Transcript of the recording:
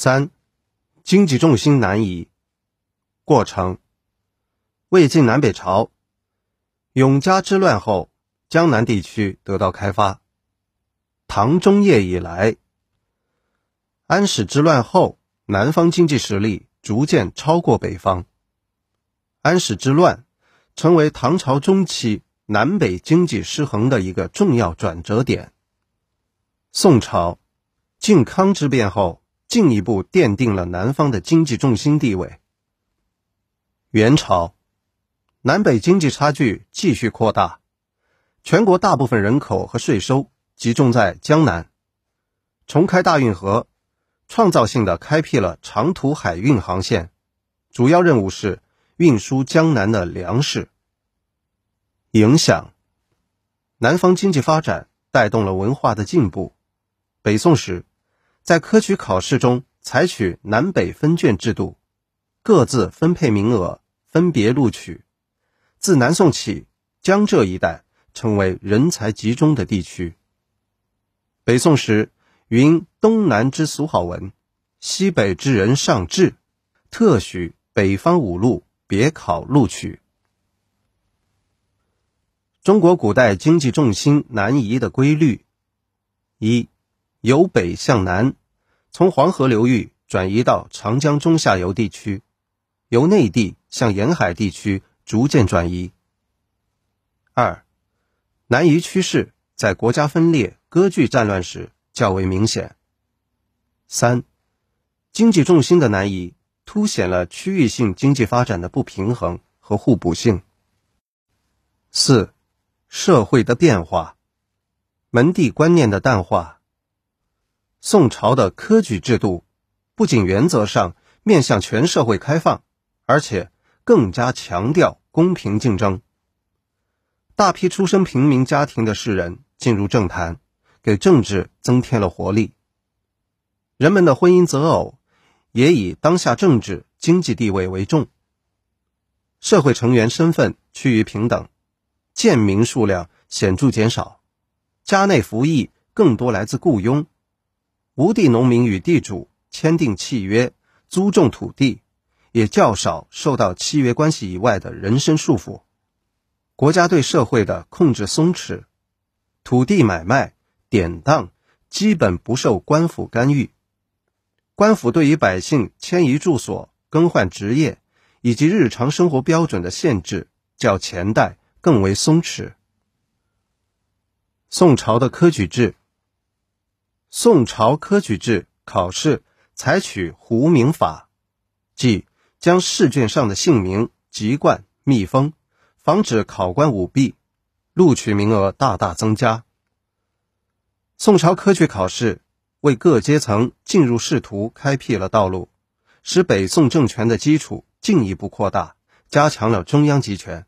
三、经济重心南移。过程：魏晋南北朝，永嘉之乱后，江南地区得到开发。唐中叶以来，安史之乱后，南方经济实力逐渐超过北方。安史之乱成为唐朝中期南北经济失衡的一个重要转折点。宋朝，靖康之变后。进一步奠定了南方的经济重心地位。元朝，南北经济差距继续扩大，全国大部分人口和税收集中在江南。重开大运河，创造性的开辟了长途海运航线，主要任务是运输江南的粮食。影响，南方经济发展带动了文化的进步。北宋时。在科举考试中采取南北分卷制度，各自分配名额，分别录取。自南宋起，江浙一带成为人才集中的地区。北宋时，云东南之俗好文，西北之人尚志，特许北方五路别考录取。中国古代经济重心南移的规律：一。由北向南，从黄河流域转移到长江中下游地区，由内地向沿海地区逐渐转移。二，南移趋势在国家分裂、割据战乱时较为明显。三，经济重心的南移凸显了区域性经济发展的不平衡和互补性。四，社会的变化，门第观念的淡化。宋朝的科举制度不仅原则上面向全社会开放，而且更加强调公平竞争。大批出身平民家庭的士人进入政坛，给政治增添了活力。人们的婚姻择偶也以当下政治经济地位为重，社会成员身份趋于平等，贱民数量显著减少，家内服役更多来自雇佣。无地农民与地主签订契约租种土地，也较少受到契约关系以外的人身束缚。国家对社会的控制松弛，土地买卖典当基本不受官府干预。官府对于百姓迁移住所、更换职业以及日常生活标准的限制，较前代更为松弛。宋朝的科举制。宋朝科举制考试采取糊名法，即将试卷上的姓名籍贯密封，防止考官舞弊，录取名额大大增加。宋朝科举考试为各阶层进入仕途开辟了道路，使北宋政权的基础进一步扩大，加强了中央集权。